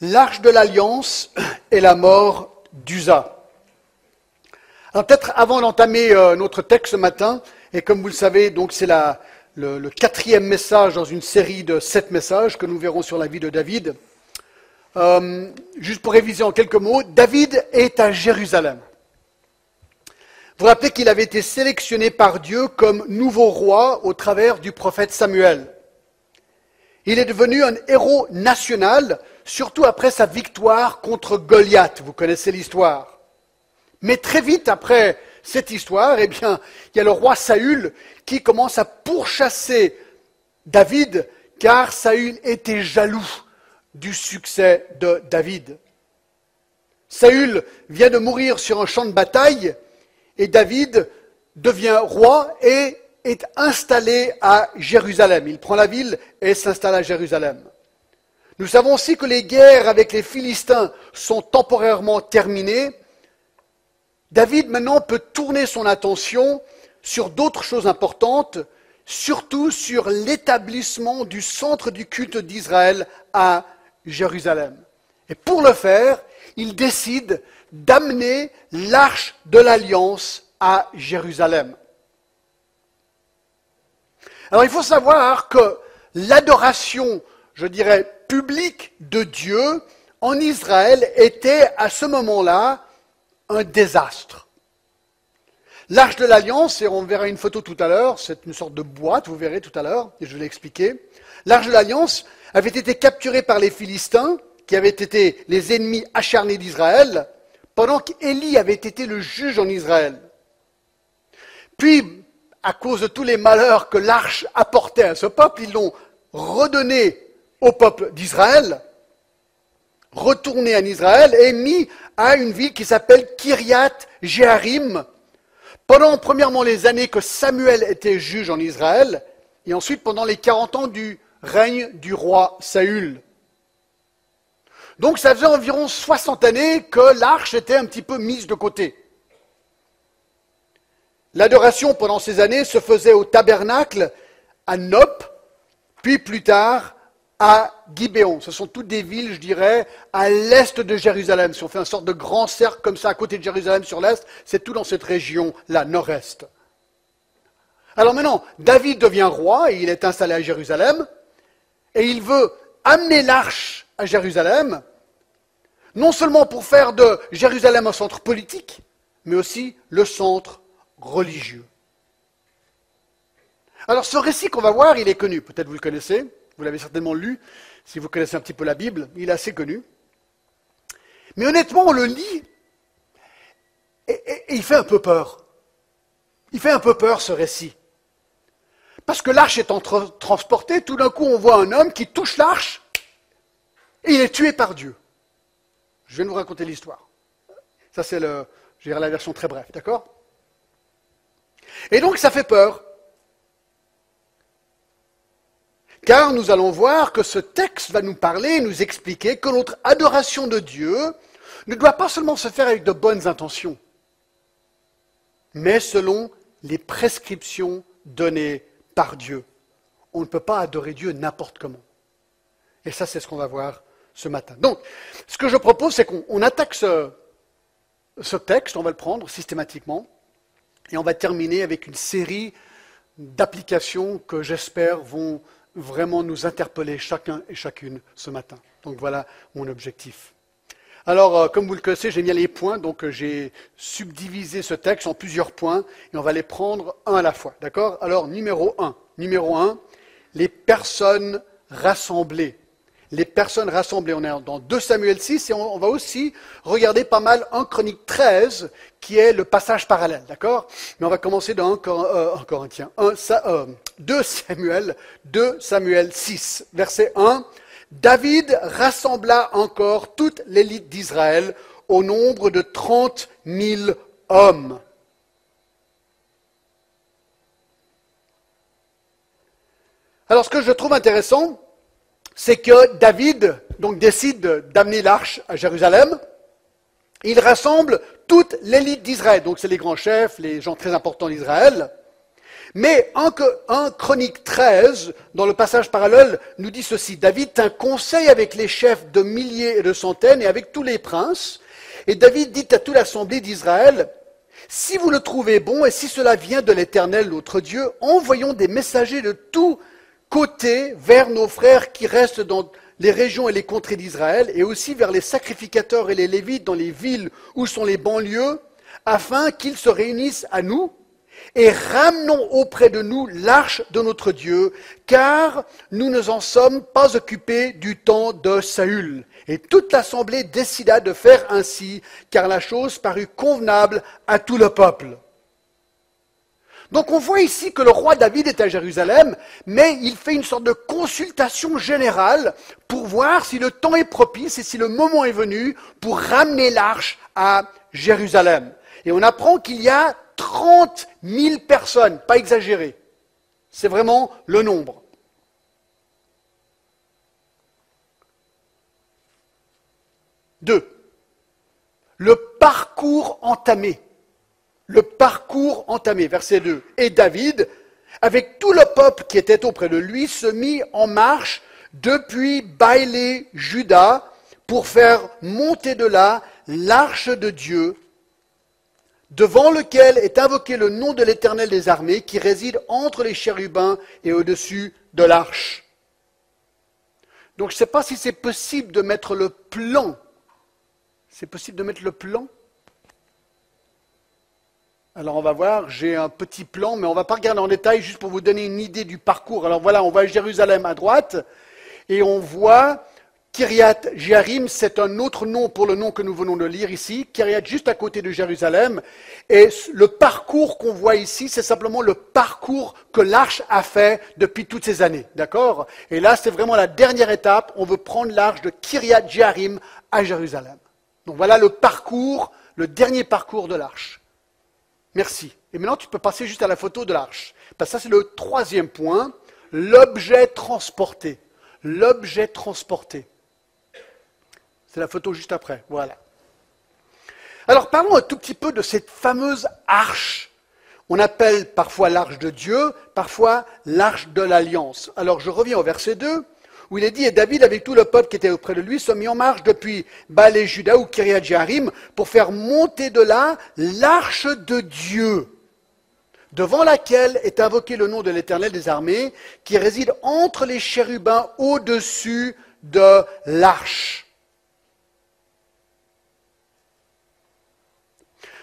l'arche de l'alliance et la mort d'Usa. Alors peut-être avant d'entamer euh, notre texte ce matin, et comme vous le savez, donc c'est le, quatrième message dans une série de sept messages que nous verrons sur la vie de David. Euh, juste pour réviser en quelques mots, David est à Jérusalem. Vous vous rappelez qu'il avait été sélectionné par Dieu comme nouveau roi au travers du prophète Samuel. Il est devenu un héros national, surtout après sa victoire contre Goliath. Vous connaissez l'histoire. Mais très vite après cette histoire, eh bien, il y a le roi Saül qui commence à pourchasser David, car Saül était jaloux du succès de David. Saül vient de mourir sur un champ de bataille et David devient roi et est installé à Jérusalem. Il prend la ville et s'installe à Jérusalem. Nous savons aussi que les guerres avec les Philistins sont temporairement terminées. David maintenant peut tourner son attention sur d'autres choses importantes, surtout sur l'établissement du centre du culte d'Israël à Jérusalem. Et pour le faire, il décide d'amener l'arche de l'alliance à Jérusalem. Alors il faut savoir que l'adoration, je dirais, publique de Dieu en Israël était à ce moment-là un désastre. L'arche de l'alliance, et on verra une photo tout à l'heure, c'est une sorte de boîte, vous verrez tout à l'heure, et je vais l'expliquer. L'arche de l'alliance avait été capturée par les Philistins, qui avaient été les ennemis acharnés d'Israël, pendant qu'Élie avait été le juge en Israël. Puis, à cause de tous les malheurs que l'arche apportait à ce peuple, ils l'ont redonné au peuple d'Israël, retourné en Israël et mis à une ville qui s'appelle Kiryat Jearim. Pendant premièrement les années que Samuel était juge en Israël, et ensuite pendant les 40 ans du règne du roi Saül. Donc ça faisait environ 60 années que l'arche était un petit peu mise de côté. L'adoration pendant ces années se faisait au tabernacle à Nop, puis plus tard à Gibéon. Ce sont toutes des villes, je dirais, à l'est de Jérusalem. Si on fait un sorte de grand cercle comme ça à côté de Jérusalem sur l'est, c'est tout dans cette région-là, nord-est. Alors maintenant, David devient roi et il est installé à Jérusalem et il veut amener l'arche à Jérusalem, non seulement pour faire de Jérusalem un centre politique, mais aussi le centre religieux. Alors ce récit qu'on va voir, il est connu, peut-être vous le connaissez, vous l'avez certainement lu, si vous connaissez un petit peu la Bible, il est assez connu. Mais honnêtement, on le lit et, il fait un peu peur. Il fait un peu peur ce récit. Parce que l'arche est transportée, tout d'un coup on voit un homme qui touche l'arche et il est tué par Dieu. Je viens de vous raconter l'histoire. Ça c'est la version très brève, d'accord? Et donc ça fait peur. Car nous allons voir que ce texte va nous parler nous expliquer que notre adoration de Dieu ne doit pas seulement se faire avec de bonnes intentions, mais selon les prescriptions données par Dieu. On ne peut pas adorer Dieu n'importe comment. Et ça, c'est ce qu'on va voir ce matin. Donc, ce que je propose, c'est qu'on attaque ce texte, on va le prendre systématiquement, et on va terminer avec une série d'applications que j'espère vont vraiment nous interpeller chacun et chacune ce matin. Donc voilà mon objectif. Alors, euh, comme vous le connaissez, j'ai mis les points, donc euh, j'ai subdivisé ce texte en plusieurs points, et on va les prendre un à la fois. D'accord? Alors, numéro un. Numéro un, les personnes rassemblées. Les personnes rassemblées. On est dans 2 Samuel 6, et on, va aussi regarder pas mal 1 Chronique 13, qui est le passage parallèle. D'accord? Mais on va commencer dans 1, euh, Corinthiens. 2 Samuel, 2 Samuel 6, verset 1. David rassembla encore toute l'élite d'Israël au nombre de trente mille hommes. Alors ce que je trouve intéressant, c'est que David décide d'amener l'arche à Jérusalem. Il rassemble toute l'élite d'Israël, donc c'est les grands chefs, les gens très importants d'Israël. Mais 1 Chronique 13, dans le passage parallèle, nous dit ceci. David tint conseil avec les chefs de milliers et de centaines et avec tous les princes. Et David dit à toute l'assemblée d'Israël, si vous le trouvez bon et si cela vient de l'Éternel, notre Dieu, envoyons des messagers de tous côtés vers nos frères qui restent dans les régions et les contrées d'Israël et aussi vers les sacrificateurs et les lévites dans les villes où sont les banlieues, afin qu'ils se réunissent à nous et ramenons auprès de nous l'arche de notre Dieu, car nous ne en sommes pas occupés du temps de Saül. Et toute l'assemblée décida de faire ainsi, car la chose parut convenable à tout le peuple. Donc on voit ici que le roi David est à Jérusalem, mais il fait une sorte de consultation générale pour voir si le temps est propice et si le moment est venu pour ramener l'arche à Jérusalem. Et on apprend qu'il y a 30 000 personnes, pas exagéré. C'est vraiment le nombre. Deux, le parcours entamé. Le parcours entamé, verset 2. Et David, avec tout le peuple qui était auprès de lui, se mit en marche depuis Bailé, Juda, pour faire monter de là l'arche de Dieu devant lequel est invoqué le nom de l'Éternel des armées qui réside entre les chérubins et au-dessus de l'arche. Donc je ne sais pas si c'est possible de mettre le plan. C'est possible de mettre le plan? Alors on va voir, j'ai un petit plan, mais on ne va pas regarder en détail, juste pour vous donner une idée du parcours. Alors voilà, on va à Jérusalem à droite, et on voit Kiryat Jearim, c'est un autre nom pour le nom que nous venons de lire ici. Kiryat, juste à côté de Jérusalem. Et le parcours qu'on voit ici, c'est simplement le parcours que l'arche a fait depuis toutes ces années. D'accord? Et là, c'est vraiment la dernière étape. On veut prendre l'arche de Kiryat Jearim à Jérusalem. Donc voilà le parcours, le dernier parcours de l'arche. Merci. Et maintenant, tu peux passer juste à la photo de l'arche. Parce que ça, c'est le troisième point. L'objet transporté. L'objet transporté. C'est la photo juste après. Voilà. Alors parlons un tout petit peu de cette fameuse arche. On appelle parfois l'arche de Dieu, parfois l'arche de l'alliance. Alors je reviens au verset 2, où il est dit, et David avec tout le peuple qui était auprès de lui se mit en marche depuis Balé Juda ou Kiryat Jarim pour faire monter de là l'arche de Dieu, devant laquelle est invoqué le nom de l'Éternel des armées, qui réside entre les chérubins au-dessus de l'arche.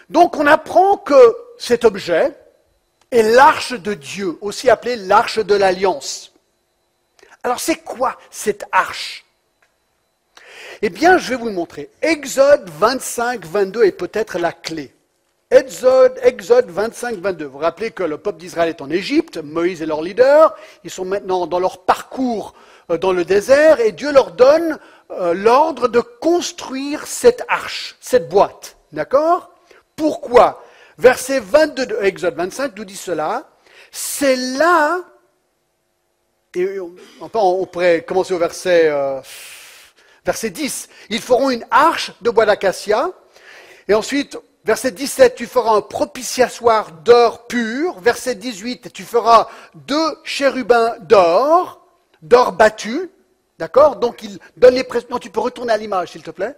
Donc on apprend que cet objet est l'arche de Dieu, aussi appelée l'arche de l'alliance. Alors c'est quoi cette arche? Eh bien, je vais vous le montrer. Exode 25, 22 est peut-être la clé. Exode, Exode 25, 22. Vous vous rappelez que le peuple d'Israël est en Égypte, Moïse est leur leader, ils sont maintenant dans leur parcours euh, dans le désert et Dieu leur donne euh, l'ordre de construire cette arche, cette boîte. D'accord? Pourquoi? Verset 22 de Exode 25 nous dit cela. C'est là, et on, pourrait commencer au verset, euh, verset 10, ils feront une arche de bois d'acacia. Et ensuite, verset 17, tu feras un propitiatoire d'or pur. Verset 18, tu feras deux chérubins d'or, d'or battu. D'accord? Donc il donne les Non, tu peux retourner à l'image, s'il te plaît.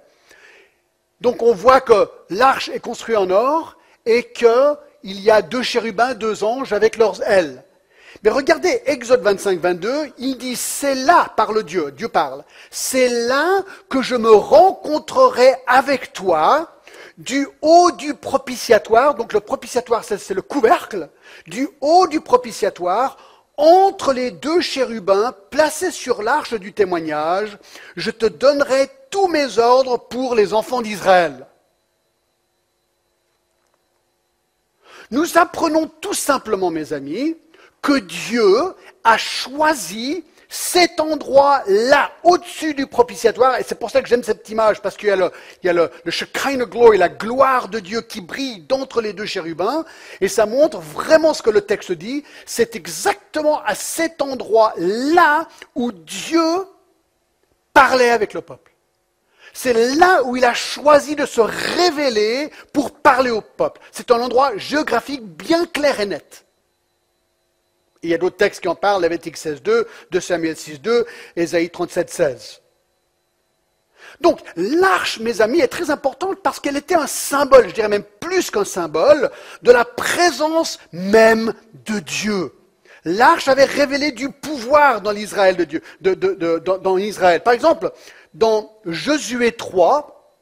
Donc on voit que l'arche est construite en or et qu'il y a deux chérubins, deux anges avec leurs ailes. Mais regardez Exode 25, 22, il dit, c'est là, parle Dieu, Dieu parle, c'est là que je me rencontrerai avec toi du haut du propitiatoire, donc le propitiatoire c'est le couvercle, du haut du propitiatoire, entre les deux chérubins placés sur l'arche du témoignage, je te donnerai tous mes ordres pour les enfants d'Israël. Nous apprenons tout simplement, mes amis, que Dieu a choisi cet endroit-là, au-dessus du propitiatoire, et c'est pour ça que j'aime cette image, parce qu'il y a le, il y a glory, la gloire de Dieu qui brille d'entre les deux chérubins, et ça montre vraiment ce que le texte dit, c'est exactement à cet endroit-là où Dieu parlait avec le peuple. C'est là où il a choisi de se révéler pour parler au peuple. C'est un endroit géographique bien clair et net. Il y a d'autres textes qui en parlent, Lévitique 16.2, 2 Samuel 6.2, Ésaïe 37.16. Donc l'arche, mes amis, est très importante parce qu'elle était un symbole, je dirais même plus qu'un symbole, de la présence même de Dieu. L'arche avait révélé du pouvoir dans l'Israël de Dieu, dans, Israël. Par exemple, dans Josué 3,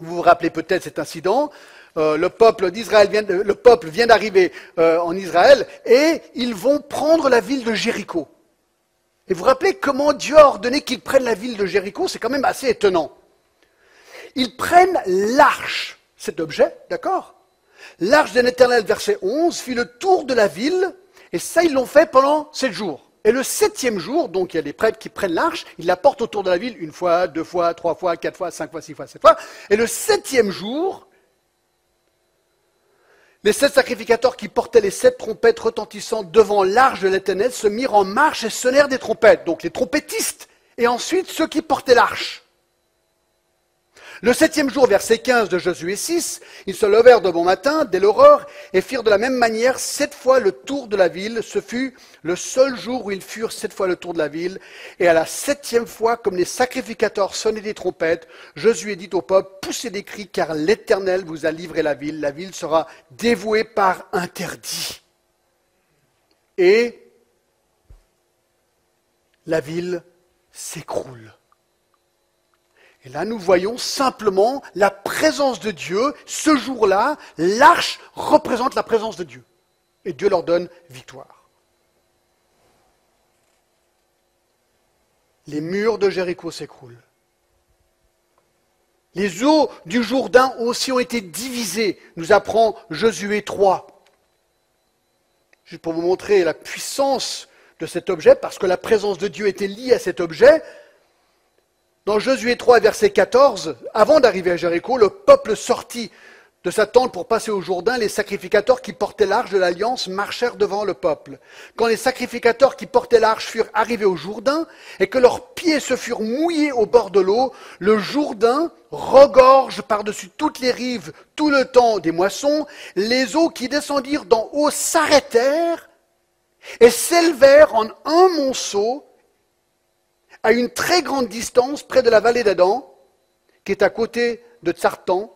vous vous rappelez peut-être cet incident, euh, le peuple d'Israël vient, le peuple vient d'arriver euh, en Israël et ils vont prendre la ville de Jéricho. Et vous vous rappelez comment Dieu a ordonné qu'ils prennent la ville de Jéricho C'est quand même assez étonnant. Ils prennent l'arche, cet objet, d'accord? L'arche de l'Éternel, verset 11, fit le tour de la ville, et ça, ils l'ont fait pendant sept jours. Et le septième jour, donc il y a des prêtres qui prennent l'arche, ils la portent autour de la ville une fois, deux fois, trois fois, quatre fois, cinq fois, six fois, sept fois. Et le septième jour, les sept sacrificateurs qui portaient les sept trompettes retentissantes devant l'arche de l'Éternel se mirent en marche et sonnèrent des trompettes, donc les trompettistes, et ensuite ceux qui portaient l'arche. Le septième jour, verset 15 de Josué 6, ils se levèrent de bon matin, dès l'aurore, et firent de la même manière sept fois le tour de la ville. Ce fut le seul jour où ils furent sept fois le tour de la ville. Et à la septième fois, comme les sacrificateurs sonnaient des trompettes, Josué dit au peuple, poussez des cris, car l'Éternel vous a livré la ville. La ville sera dévouée par interdit. Et la ville s'écroule. Et là, nous voyons simplement la présence de Dieu. Ce jour-là, l'arche représente la présence de Dieu. Et Dieu leur donne victoire. Les murs de Jéricho s'écroulent. Les eaux du Jourdain aussi ont été divisées, nous apprend Josué 3. Juste pour vous montrer la puissance de cet objet, parce que la présence de Dieu était liée à cet objet, dans Josué 3, verset 14, avant d'arriver à Jéricho, le peuple sortit de sa tente pour passer au Jourdain. Les sacrificateurs qui portaient l'arche de l'Alliance marchèrent devant le peuple. Quand les sacrificateurs qui portaient l'arche furent arrivés au Jourdain et que leurs pieds se furent mouillés au bord de l'eau, le Jourdain regorge par-dessus toutes les rives tout le temps des moissons. Les eaux qui descendirent d'en haut s'arrêtèrent et s'élevèrent en un monceau à une très grande distance, près de la vallée d'Adam, qui est à côté de Tsartan,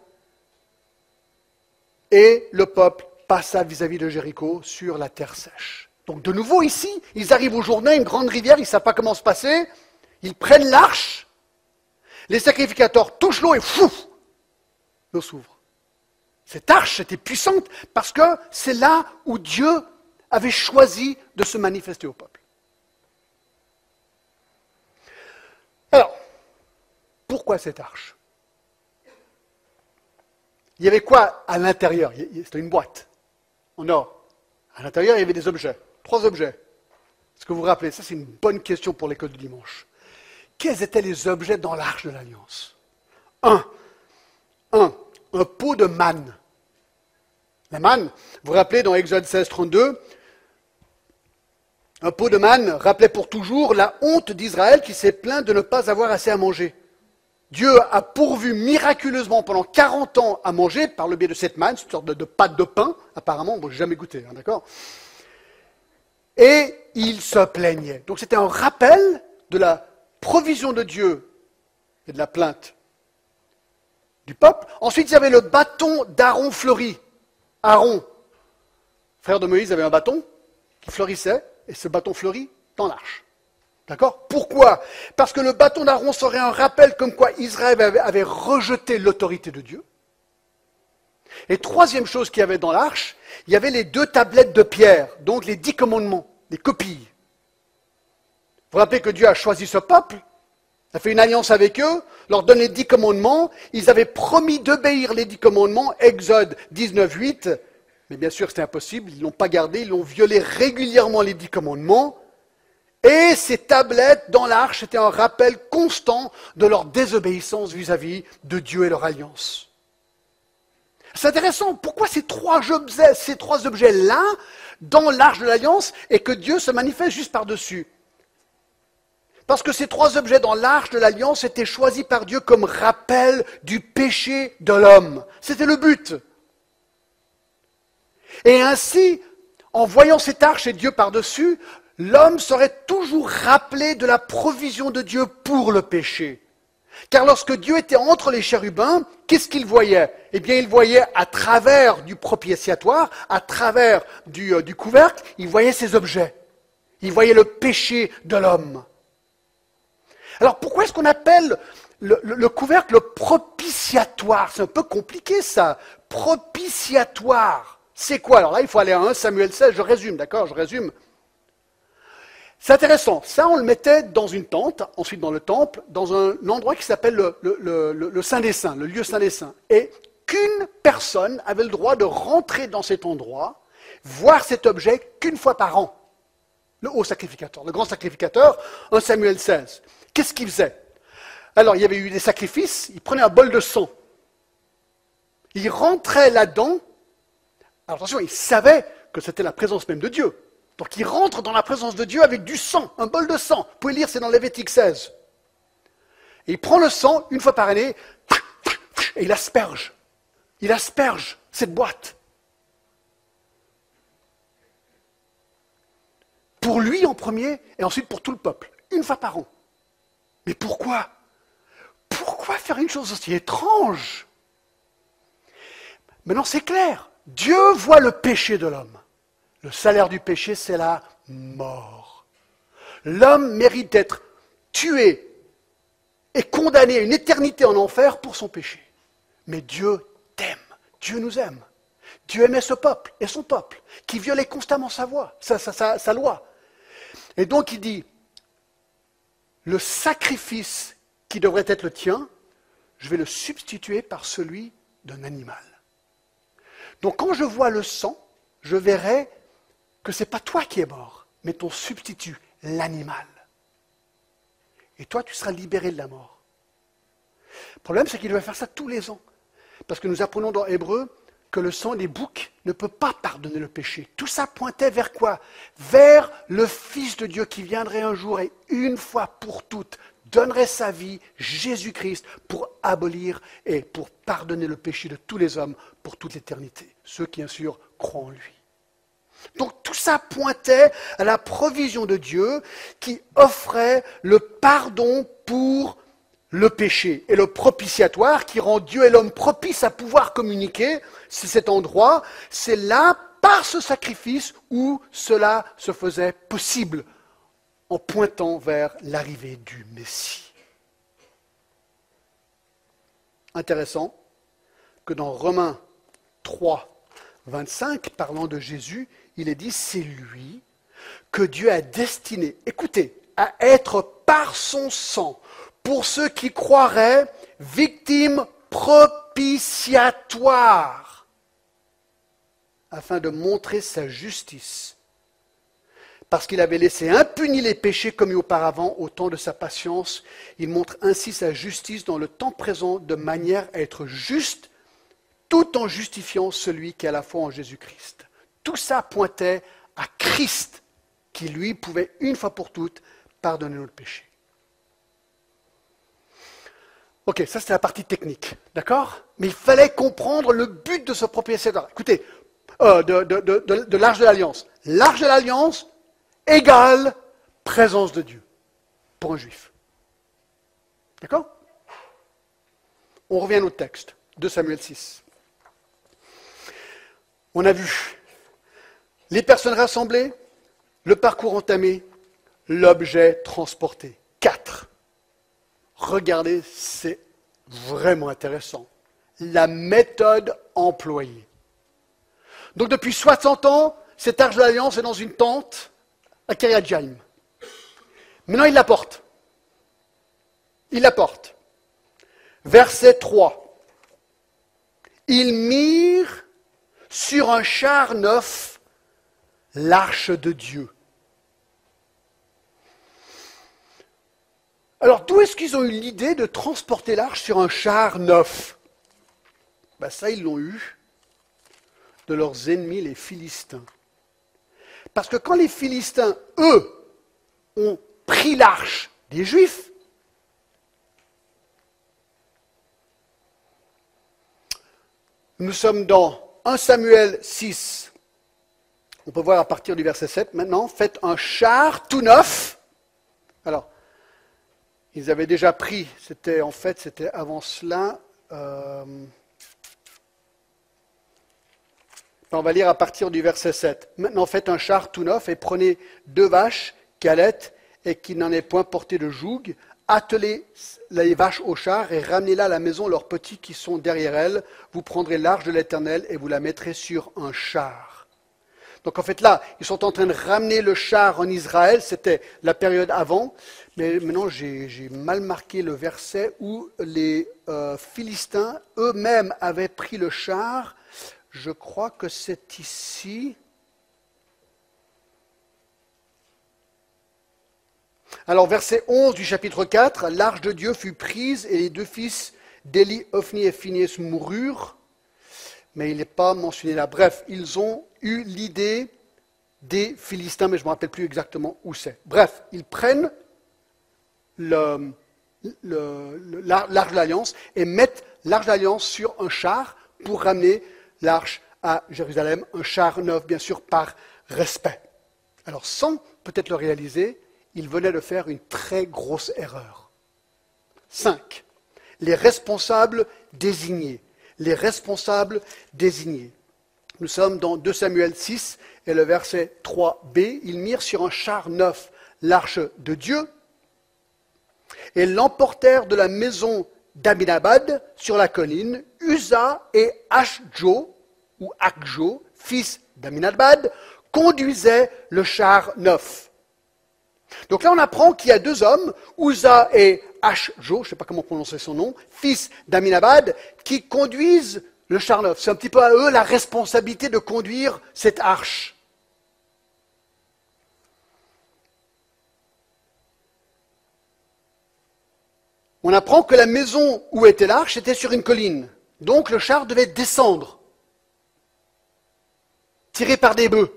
et le peuple passa vis-à-vis de Jéricho sur la terre sèche. Donc de nouveau ici, ils arrivent au journée, une grande rivière, ils ne savent pas comment se passer, ils prennent l'arche, les sacrificateurs touchent l'eau et fou, l'eau s'ouvre. Cette arche était puissante parce que c'est là où Dieu avait choisi de se manifester au peuple. Alors, pourquoi cette arche? Il y avait quoi à l'intérieur? C'était une boîte en or. À l'intérieur, il y avait des objets. Trois objets. Est-ce que vous vous rappelez? Ça, c'est une bonne question pour l'école du dimanche. Quels étaient les objets dans l'arche de l'Alliance? Un, un, un pot de manne. La manne, vous vous rappelez dans Exode 16, 32, un pot de manne rappelait pour toujours la honte d'Israël qui s'est plaint de ne pas avoir assez à manger. Dieu a pourvu miraculeusement pendant 40 ans à manger par le biais de cette manne, une sorte de, pâte de pain, apparemment, bon, j'ai jamais goûté, hein, d'accord? Et il se plaignait. Donc c'était un rappel de la provision de Dieu et de la plainte du peuple. Ensuite, il y avait le bâton d'Aaron fleuri. Aaron, frère de Moïse, avait un bâton qui fleurissait et ce bâton fleurit dans l'arche. D'accord? Pourquoi? Parce que le bâton d'Aaron serait un rappel comme quoi Israël avait, rejeté l'autorité de Dieu. Et troisième chose qu'il y avait dans l'arche, il y avait les deux tablettes de pierre, donc les dix commandements, les copies. Vous rappelez que Dieu a choisi ce peuple, a fait une alliance avec eux, leur donne les dix commandements, ils avaient promis d'obéir les dix commandements, Exode 19, 8, mais bien sûr, c'était impossible. Ils ne l'ont pas gardé. Ils ont violé régulièrement les dix commandements. Et ces tablettes dans l'arche étaient un rappel constant de leur désobéissance vis-à-vis de Dieu et leur alliance. C'est intéressant. Pourquoi ces trois objets, ces trois objets-là dans l'arche de l'alliance et que Dieu se manifeste juste par-dessus? Parce que ces trois objets dans l'arche de l'alliance étaient choisis par Dieu comme rappel du péché de l'homme. C'était le but. Et ainsi, en voyant cette arche et Dieu par-dessus, l'homme serait toujours rappelé de la provision de Dieu pour le péché. Car lorsque Dieu était entre les chérubins, qu'est-ce qu'il voyait? Eh bien, il voyait à travers du propitiatoire, à travers du, euh, du couvercle, il voyait ces objets. Il voyait le péché de l'homme. Alors pourquoi est-ce qu'on appelle le, le, couvercle le propitiatoire? C'est un peu compliqué ça. Propitiatoire. C'est quoi Alors là, il faut aller à 1 Samuel 16, je résume, d'accord Je résume. C'est intéressant. Ça, on le mettait dans une tente, ensuite dans le temple, dans un endroit qui s'appelle le, Saint des Saints, le lieu Saint des Saints. Et qu'une personne avait le droit de rentrer dans cet endroit, voir cet objet qu'une fois par an. Le haut sacrificateur, le grand sacrificateur, un Samuel 16. Qu'est-ce qu'il faisait Alors, il y avait eu des sacrifices, il prenait un bol de sang. Il rentrait là-dedans. Alors attention, il savait que c'était la présence même de Dieu. Donc il rentre dans la présence de Dieu avec du sang, un bol de sang. Vous pouvez lire, c'est dans Lévitique 16. Et il prend le sang une fois par année, et il asperge. Il asperge cette boîte. Pour lui en premier, et ensuite pour tout le peuple, une fois par an. Mais pourquoi? Pourquoi faire une chose aussi étrange? Maintenant c'est clair. Dieu voit le péché de l'homme. Le salaire du péché, c'est la mort. L'homme mérite d'être tué et condamné à une éternité en enfer pour son péché. Mais Dieu t'aime, Dieu nous aime. Dieu aimait ce peuple et son peuple, qui violait constamment sa, voix, sa, sa loi. Et donc il dit, le sacrifice qui devrait être le tien, je vais le substituer par celui d'un animal. Donc quand je vois le sang, je verrai que ce n'est pas toi qui es mort, mais ton substitut, l'animal. Et toi, tu seras libéré de la mort. Le problème, c'est qu'il doit faire ça tous les ans. Parce que nous apprenons dans Hébreu que le sang des boucs ne peut pas pardonner le péché. Tout ça pointait vers quoi? Vers le Fils de Dieu qui viendrait un jour et une fois pour toutes donnerait sa vie, Jésus-Christ, pour abolir et pour pardonner le péché de tous les hommes pour toute l'éternité. Ceux qui, bien sûr, croient en lui. Donc tout ça pointait à la provision de Dieu qui offrait le pardon pour le péché et le propitiatoire qui rend Dieu et l'homme propices à pouvoir communiquer. C'est cet endroit, c'est là, par ce sacrifice, où cela se faisait possible en pointant vers l'arrivée du Messie. Intéressant que dans Romains 3, 25, parlant de Jésus, il est dit, c'est lui que Dieu a destiné, écoutez, à être par son sang, pour ceux qui croiraient, victime propitiatoire, afin de montrer sa justice. Parce qu'il avait laissé impunis les péchés commis auparavant au temps de sa patience, il montre ainsi sa justice dans le temps présent de manière à être juste, tout en justifiant celui qui a la foi en Jésus-Christ. Tout ça pointait à Christ, qui lui pouvait une fois pour toutes pardonner notre péché. Ok, ça c'est la partie technique, d'accord? Mais il fallait comprendre le but de ce propitiatoire. Écoutez, euh, de, de l'arche de l'alliance. L'arche de l'alliance égale présence de Dieu pour un juif. D'accord? On revient au texte de Samuel 6. On a vu les personnes rassemblées, le parcours entamé, l'objet transporté. Quatre. Regardez, c'est vraiment intéressant. La méthode employée. Donc depuis 60 ans, cet arche d'alliance est dans une tente à Kiryat Maintenant, il la porte. Il la porte. Verset 3. Il mire sur un char neuf l'arche de Dieu. Alors d'où est-ce qu'ils ont eu l'idée de transporter l'arche sur un char neuf? Ben, Ça, ils l'ont eu de leurs ennemis, les Philistins. Parce que quand les Philistins, eux, ont pris l'arche des Juifs, nous sommes dans 1 Samuel 6, On peut voir à partir du verset 7 maintenant, faites un char tout neuf. Alors, ils avaient déjà pris, c'était en fait, c'était avant cela. Euh, on va lire à partir du verset 7. Maintenant, faites un char tout neuf et prenez deux vaches qui allaitent et qui n'en aient point porté de joug. Attelez les vaches au char et ramenez-la à la maison leurs petits qui sont derrière elles. Vous prendrez l'arche de l'Éternel et vous la mettrez sur un char. Donc en fait là, ils sont en train de ramener le char en Israël, c'était la période avant, mais maintenant j'ai mal marqué le verset où les euh, Philistins eux-mêmes avaient pris le char. Je crois que c'est ici. Alors verset 11 du chapitre 4, l'arche de Dieu fut prise et les deux fils d'Élie, Ophni et Phineas moururent mais il n'est pas mentionné là. Bref, ils ont eu l'idée des Philistins, mais je ne me rappelle plus exactement où c'est. Bref, ils prennent l'arche de l'Alliance et mettent l'arche de sur un char pour ramener l'arche à Jérusalem, un char neuf, bien sûr, par respect. Alors, sans peut-être le réaliser, ils venaient de faire une très grosse erreur. 5. Les responsables désignés les responsables désignés. Nous sommes dans 2 Samuel 6 et le verset 3b. Ils mirent sur un char neuf l'arche de Dieu et l'emportèrent de la maison d'Aminabad sur la colline. Usa et Ashjo, ou Akjo, fils d'Aminabad, conduisaient le char neuf. Donc là, on apprend qu'il y a deux hommes, Uza et Ashjo, je ne sais pas comment prononcer son nom, fils d'Aminabad, qui conduisent le char neuf. C'est un petit peu à eux la responsabilité de conduire cette arche. On apprend que la maison où était l'arche était sur une colline. Donc le char devait descendre, tiré par des bœufs.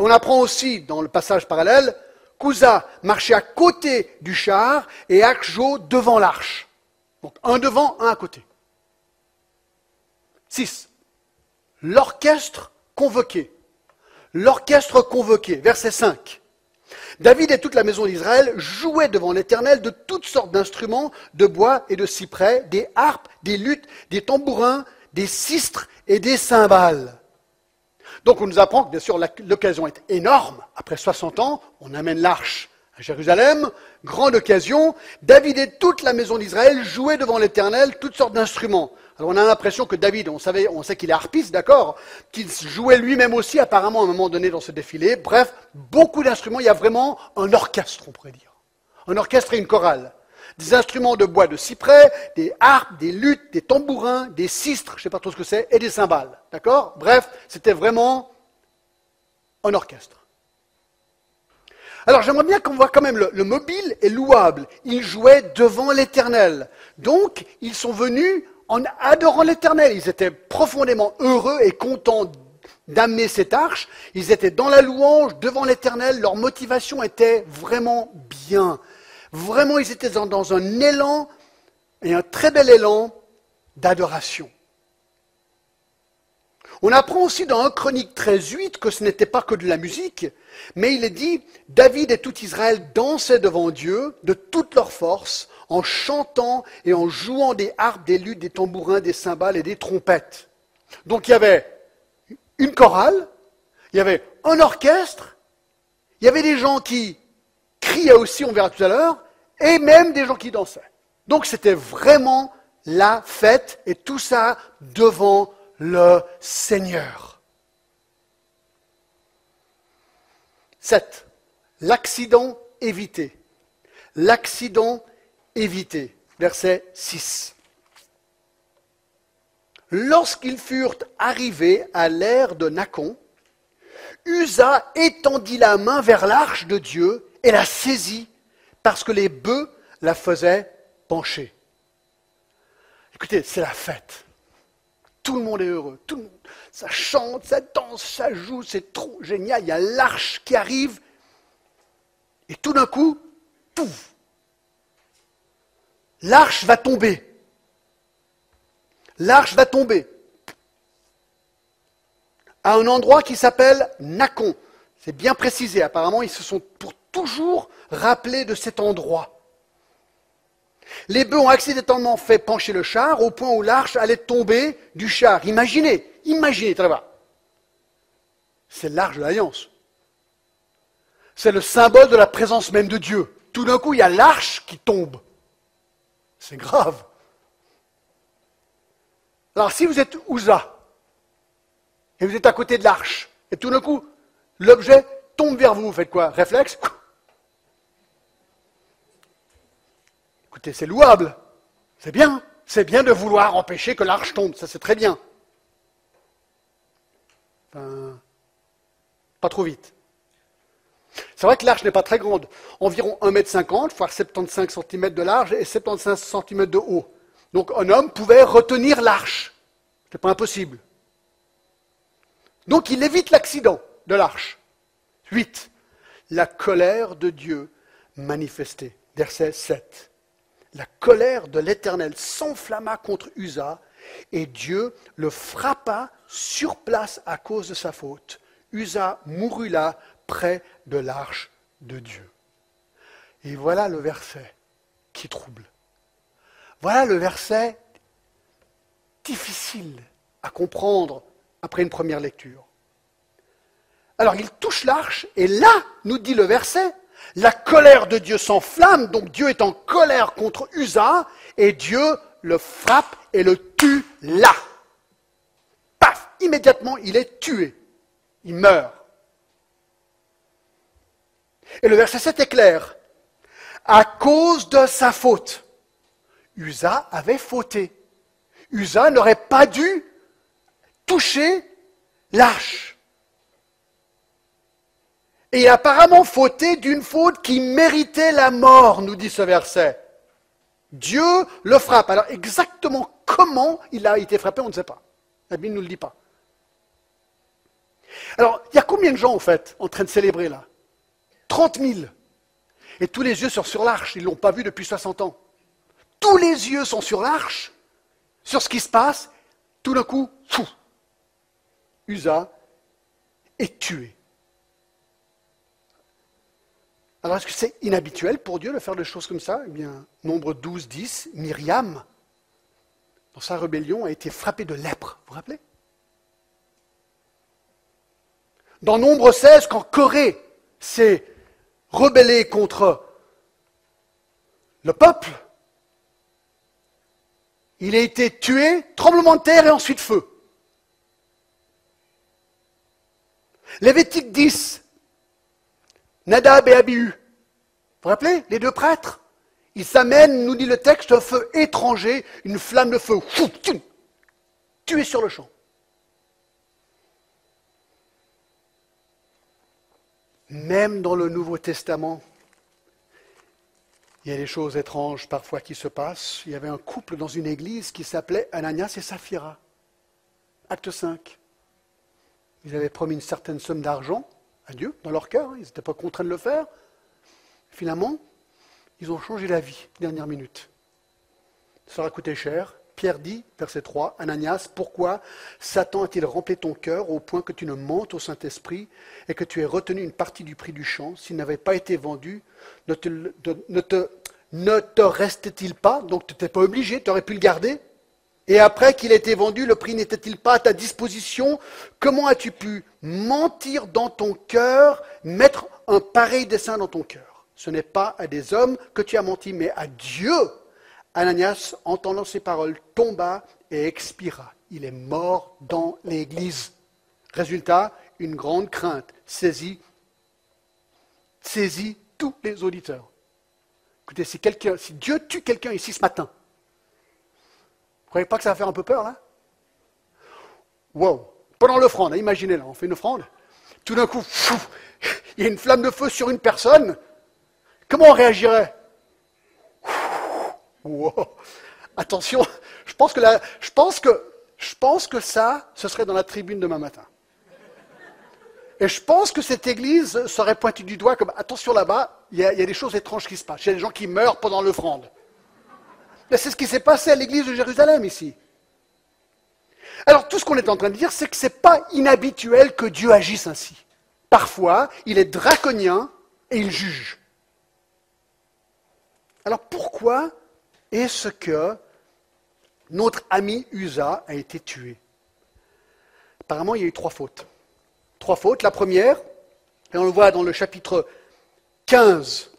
Et on apprend aussi dans le passage parallèle qu'Uza marchait à côté du char et Akjo devant l'arche. Donc un devant, un à côté. 6. L'orchestre convoqué. L'orchestre convoqué, verset 5. David et toute la maison d'Israël jouaient devant l'Éternel de toutes sortes d'instruments de bois et de cyprès, des harpes, des luttes, des tambourins, des sistres et des cymbales. Donc on nous apprend que bien sûr l'occasion est énorme. Après 60 ans, on amène l'arche à Jérusalem, grande occasion. David et toute la maison d'Israël jouaient devant l'Éternel toutes sortes d'instruments. Alors on a l'impression que David, on, sait qu'il est harpiste, d'accord, qu'il jouait lui-même aussi apparemment à un moment donné dans ce défilé. Bref, beaucoup d'instruments, il y a vraiment un orchestre, on pourrait dire. Un orchestre et une chorale des instruments de bois de cyprès, des harpes, des luttes, des tambourins, des sistres, je ne sais pas trop ce que c'est, et des cymbales. D'accord? Bref, c'était vraiment un orchestre. Alors j'aimerais bien qu'on voit quand même le, le, mobile est louable. Ils jouaient devant l'Éternel. Donc ils sont venus en adorant l'Éternel. Ils étaient profondément heureux et contents d'amener cette arche. Ils étaient dans la louange devant l'Éternel. Leur motivation était vraiment bien. Vraiment, ils étaient dans, un élan, et un très bel élan d'adoration. On apprend aussi dans 1 Chronique 13.8 que ce n'était pas que de la musique, mais il est dit, David et tout Israël dansaient devant Dieu de toute leur force, en chantant et en jouant des harpes, des luttes, des tambourins, des cymbales et des trompettes. Donc il y avait une chorale, il y avait un orchestre, il y avait des gens qui criait aussi, on verra tout à l'heure, et même des gens qui dansaient. Donc c'était vraiment la fête et tout ça devant le Seigneur. 7. L'accident évité. L'accident évité. Verset 6. Lorsqu'ils furent arrivés à l'ère de Nacon, Usa étendit la main vers l'arche de Dieu et la saisit parce que les bœufs la faisaient pencher. Écoutez, c'est la fête. Tout le monde est heureux. Tout le monde, ça chante, ça danse, ça joue, c'est trop génial. Il y a l'arche qui arrive. Et tout d'un coup, pouf, l'arche va tomber. L'arche va tomber. à un endroit qui s'appelle Nacon. C'est bien précisé, apparemment ils se sont pour toujours rappelés de cet endroit. Les bœufs ont accidentellement fait pencher le char au point où l'arche allait tomber du char. Imaginez, imaginez, très bien. C'est l'arche de l'alliance. C'est le symbole de la présence même de Dieu. Tout d'un coup, il y a l'arche qui tombe. C'est grave. Alors si vous êtes Ouza, et vous êtes à côté de l'arche, et tout d'un coup, l'objet tombe vers vous, vous faites quoi? Réflexe C'est louable. C'est bien. C'est bien de vouloir empêcher que l'arche tombe. Ça, c'est très bien. Enfin, pas trop vite. C'est vrai que l'arche n'est pas très grande. Environ 1,50 m, voire 75 cm de large et 75 cm de haut. Donc un homme pouvait retenir l'arche. Ce n'est pas impossible. Donc il évite l'accident de l'arche. 8. La colère de Dieu manifestée. Verset 7. La colère de l'Éternel s'enflamma contre Usa et Dieu le frappa sur place à cause de sa faute. Usa mourut là près de l'arche de Dieu. Et voilà le verset qui trouble. Voilà le verset difficile à comprendre après une première lecture. Alors il touche l'arche, et là, nous dit le verset, la colère de Dieu s'enflamme, donc Dieu est en colère contre Usa, et Dieu le frappe et le tue là. Paf Immédiatement, il est tué. Il meurt. Et le verset 7 est clair. À cause de sa faute, Usa avait fauté. Usa n'aurait pas dû toucher l'arche. Et apparemment fauté d'une faute qui méritait la mort, nous dit ce verset. Dieu le frappe. Alors exactement comment il a été frappé, on ne sait pas. La Bible ne nous le dit pas. Alors, il y a combien de gens, en fait, en train de célébrer là? 30 000. Et tous les yeux sont sur l'arche, ils ne l'ont pas vu depuis 60 ans. Tous les yeux sont sur l'arche, sur ce qui se passe. Tout d'un coup, fou, Usa est tué. Alors est-ce que c'est inhabituel pour Dieu de faire des choses comme ça? Eh bien, nombre 12, 10, Myriam, dans sa rébellion, a été frappée de lèpre. Vous vous rappelez? Dans nombre 16, quand Corée s'est rebellé contre le peuple, il a été tué, tremblement de terre et ensuite feu. Lévitique 10, Nadab et Abihu. Vous vous rappelez Les deux prêtres Ils s'amènent, nous dit le texte, un feu étranger, une flamme de feu, tués sur le champ. Même dans le Nouveau Testament, il y a des choses étranges parfois qui se passent. Il y avait un couple dans une église qui s'appelait Ananias et Saphira. Acte 5. Ils avaient promis une certaine somme d'argent Dieu dans leur cœur. Ils n'étaient pas contraints de le faire. Finalement, ils ont changé la vie, dernière minute. Ça leur a coûté cher. Pierre dit, verset 3, Ananias, pourquoi Satan a-t-il rempli ton cœur au point que tu ne mentes au Saint-Esprit et que tu aies retenu une partie du prix du champ S'il n'avait pas été vendu, ne te, ne te, ne te restait-il pas? Donc tu n'étais pas obligé, tu aurais pu le garder. Et après qu'il ait été vendu, le prix n'était-il pas à ta disposition? Comment as-tu pu mentir dans ton cœur, mettre un pareil dessein dans ton cœur? Ce n'est pas à des hommes que tu as menti, mais à Dieu Ananias, entendant ces paroles, tomba et expira. Il est mort dans l'église. Résultat, une grande crainte saisit, saisit tous les auditeurs. Écoutez, si, si Dieu tue quelqu'un ici ce matin, vous croyez pas que ça va faire un peu peur là? Wow Pendant l'offrande, imaginez là, on fait une offrande, tout d'un coup, il y a une flamme de feu sur une personne, comment on réagirait? Attention, je pense, que je, pense que, je pense que ça, ce serait dans la tribune demain matin. Et je pense que cette église serait pointée du doigt comme attention là-bas, il y, a, des choses étranges qui se passent. Il y a des gens qui meurent pendant l'offrande. C'est ce qui s'est passé à l'église de Jérusalem ici. Alors tout ce qu'on est en train de dire, c'est que ce n'est pas inhabituel que Dieu agisse ainsi. Parfois, il est draconien et il juge. Alors pourquoi est-ce que notre ami Usa a été tué? Apparemment, il y a eu trois fautes. Trois fautes. La première, et on le voit dans le chapitre 15,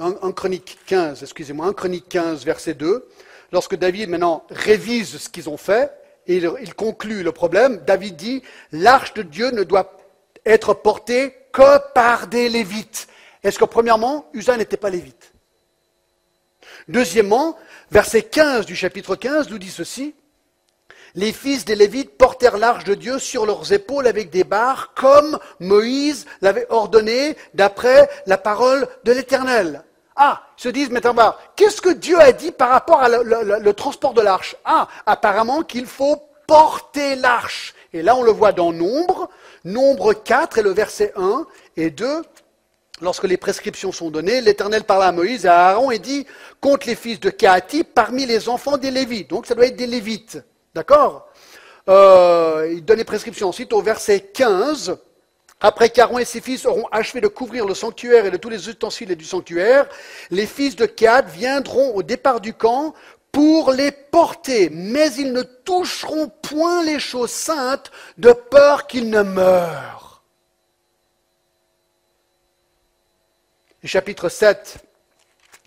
en, Chronique 15, excusez-moi, en Chronique 15, verset 2, lorsque David maintenant révise ce qu'ils ont fait, et il, il conclut le problème, David dit, l'arche de Dieu ne doit être portée que par des Lévites. Est-ce que premièrement, Usa n'était pas Lévite? Deuxièmement, verset 15 du chapitre 15 nous dit ceci, les fils des Lévites portèrent l'arche de Dieu sur leurs épaules avec des barres, comme Moïse l'avait ordonné d'après la parole de l'Éternel. Ah, ils se disent, mais qu'est-ce que Dieu a dit par rapport au le, transport de l'arche Ah, apparemment qu'il faut porter l'arche. Et là, on le voit dans Nombre, Nombre 4 et le verset 1 et 2. Lorsque les prescriptions sont données, l'Éternel parla à Moïse et à Aaron et dit, compte les fils de Kahati parmi les enfants des Lévites. Donc ça doit être des Lévites. D'accord? Euh, Il donne les prescriptions. Ensuite, au verset 15, après qu'Aaron et ses fils auront achevé de couvrir le sanctuaire et de tous les ustensiles du sanctuaire, les fils de Kehat viendront au départ du camp pour les porter, mais ils ne toucheront point les choses saintes de peur qu'ils ne meurent. Chapitre 7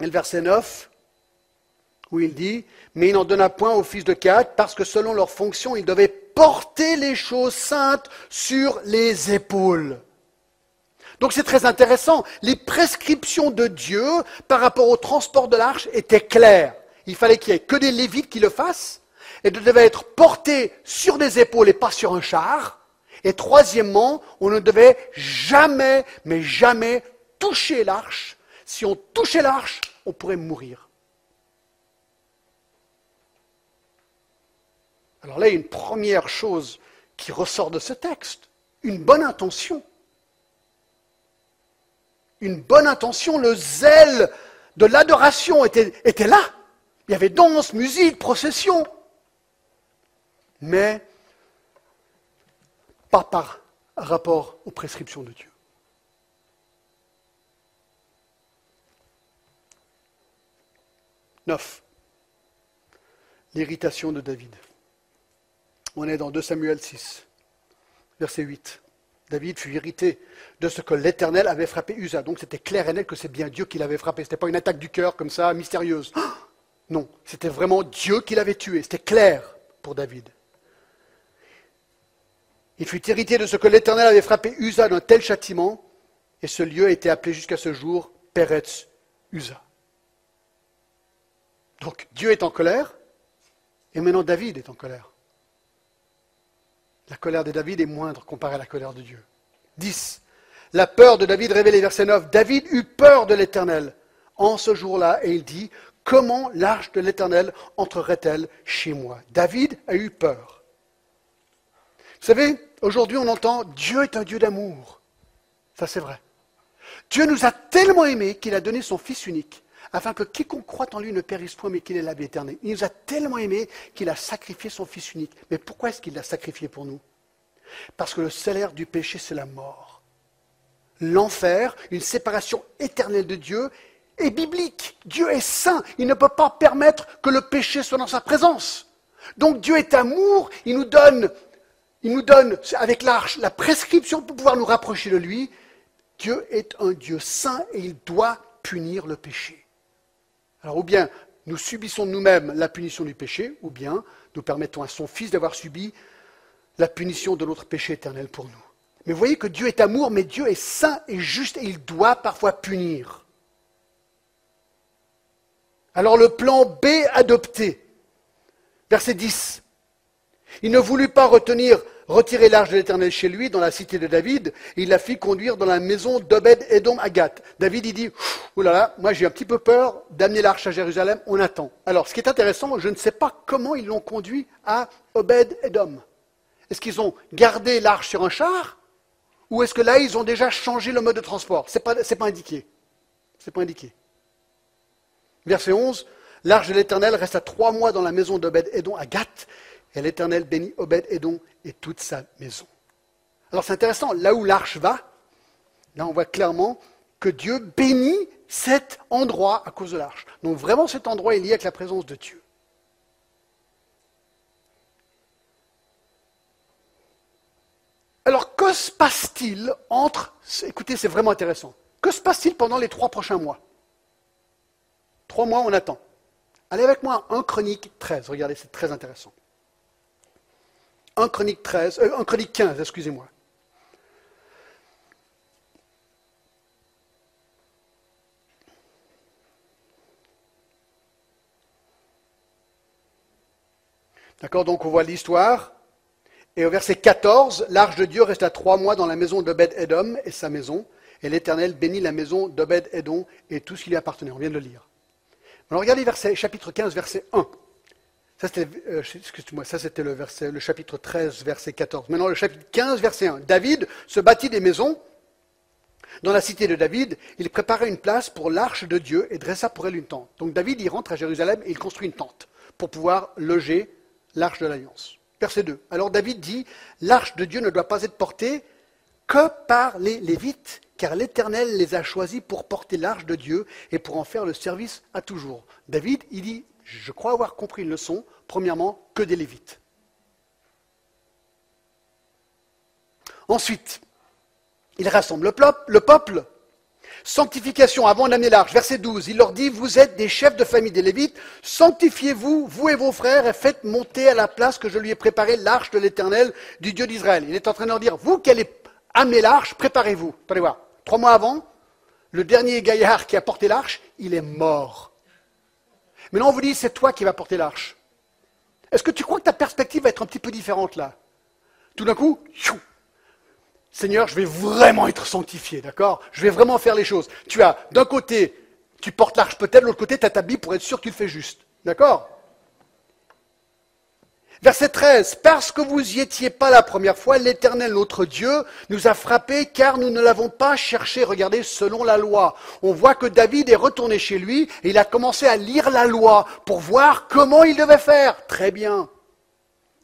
et le verset 9, où il dit, mais il n'en donna point aux fils de Kehat parce que selon leur fonction, ils devaient porter les choses saintes sur les épaules. Donc c'est très intéressant. Les prescriptions de Dieu par rapport au transport de l'arche étaient claires. Il fallait qu'il n'y ait que des lévites qui le fassent, et de devait être porté sur des épaules et pas sur un char. Et troisièmement, on ne devait jamais, mais jamais toucher l'arche. Si on touchait l'arche, on pourrait mourir. Alors là, une première chose qui ressort de ce texte, une bonne intention. Une bonne intention, le zèle de l'adoration était, était là. Il y avait danse, musique, procession. Mais pas par rapport aux prescriptions de Dieu. Neuf. L'irritation de David. On est dans 2 Samuel 6, verset 8. David fut irrité de ce que l'Éternel avait frappé Usa. Donc c'était clair et net que c'est bien Dieu qui l'avait frappé. Ce n'était pas une attaque du cœur comme ça, mystérieuse. Non, c'était vraiment Dieu qui l'avait tué. C'était clair pour David. Il fut irrité de ce que l'Éternel avait frappé Usa d'un tel châtiment, et ce lieu a été appelé jusqu'à ce jour Peretz Usa. Donc Dieu est en colère, et maintenant David est en colère. La colère de David est moindre comparée à la colère de Dieu. 10. La peur de David révélée, verset 9. David eut peur de l'Éternel en ce jour-là et il dit, comment l'arche de l'Éternel entrerait-elle chez moi? David a eu peur. Vous savez, aujourd'hui on entend Dieu est un Dieu d'amour. Ça c'est vrai. Dieu nous a tellement aimés qu'il a donné son Fils unique afin que quiconque croit en lui ne périsse point, mais qu'il ait la vie éternelle. Il nous a tellement aimés qu'il a sacrifié son Fils unique. Mais pourquoi est-ce qu'il l'a sacrifié pour nous? Parce que le salaire du péché, c'est la mort. L'enfer, une séparation éternelle de Dieu, est biblique. Dieu est saint. Il ne peut pas permettre que le péché soit dans sa présence. Donc Dieu est amour. Il nous donne, il nous donne avec l'arche la prescription pour pouvoir nous rapprocher de lui. Dieu est un Dieu saint et il doit punir le péché. Alors, ou bien nous subissons nous-mêmes la punition du péché, ou bien nous permettons à son Fils d'avoir subi la punition de notre péché éternel pour nous. Mais voyez que Dieu est amour, mais Dieu est saint et juste et il doit parfois punir. Alors le plan B adopté, verset 10. Il ne voulut pas retenir retirer l'arche de l'Éternel chez lui, dans la cité de David, et il la fit conduire dans la maison d'Obed Edom Agat. David, dit, oulala, là là, moi j'ai un petit peu peur d'amener l'arche à Jérusalem, on attend. Alors, ce qui est intéressant, je ne sais pas comment ils l'ont conduit à Obed Edom. Est-ce qu'ils ont gardé l'arche sur un char Ou est-ce que là, ils ont déjà changé le mode de transport? Ce n'est pas, pas indiqué. C'est pas indiqué. Verset 11, l'arche de l'Éternel resta trois mois dans la maison d'Obed Edom à Et l'Éternel bénit Obed Edom et toute sa maison. Alors c'est intéressant, là où l'arche va, là on voit clairement que Dieu bénit cet endroit à cause de l'arche. Donc vraiment cet endroit est lié avec la présence de Dieu. Alors que se passe-t-il entre... Écoutez, c'est vraiment intéressant. Que se passe-t-il pendant les trois prochains mois? Trois mois, on attend. Allez avec moi 1 Chronique 13. Regardez, c'est très intéressant. 1 Chronique 13, euh, Chronique 15, excusez-moi. D'accord, donc on voit l'histoire. Et au verset 14, l'arche de Dieu resta trois mois dans la maison d'Obed-Edom et sa maison. Et l'Éternel bénit la maison d'Obed-Edom et tout ce qui lui appartenait. On vient de le lire. Alors regardez verset, chapitre 15, verset 1. Ça c'était, euh, moi ça c'était le, chapitre 13, verset 14. Maintenant le chapitre 15, verset 1. David se bâtit des maisons dans la cité de David. Il prépara une place pour l'arche de Dieu et dressa pour elle une tente. Donc David y rentre à Jérusalem et il construit une tente pour pouvoir loger l'arche de l'alliance. Verset 2. Alors David dit, l'arche de Dieu ne doit pas être portée que par les Lévites, car l'Éternel les a choisis pour porter l'arche de Dieu et pour en faire le service à toujours. David, il dit, je crois avoir compris une leçon, premièrement, que des Lévites. Ensuite, il rassemble le peuple, Sanctification avant d'amener l'arche. Verset 12, il leur dit, vous êtes des chefs de famille des Lévites, sanctifiez-vous, vous et vos frères, et faites monter à la place que je lui ai préparée l'arche de l'Éternel, du Dieu d'Israël. Il est en train de leur dire, vous qui allez amener l'arche, préparez-vous. Voir, trois mois avant, le dernier gaillard qui a porté l'arche, il est mort. Maintenant, on vous dit, c'est toi qui vas porter l'arche. Est-ce que tu crois que ta perspective va être un petit peu différente là? Tout d'un coup, Seigneur, je vais vraiment être sanctifié, d'accord? Je vais vraiment faire les choses. Tu as, d'un côté, tu portes l'arche peut-être, de l'autre côté, tu as ta pour être sûr que tu le fais juste. D'accord? Verset 13, parce que vous y étiez pas la première fois, l'Éternel notre Dieu nous a frappés car nous ne l'avons pas cherché, regardez, selon la loi. On voit que David est retourné chez lui et il a commencé à lire la loi pour voir comment il devait faire. Très bien.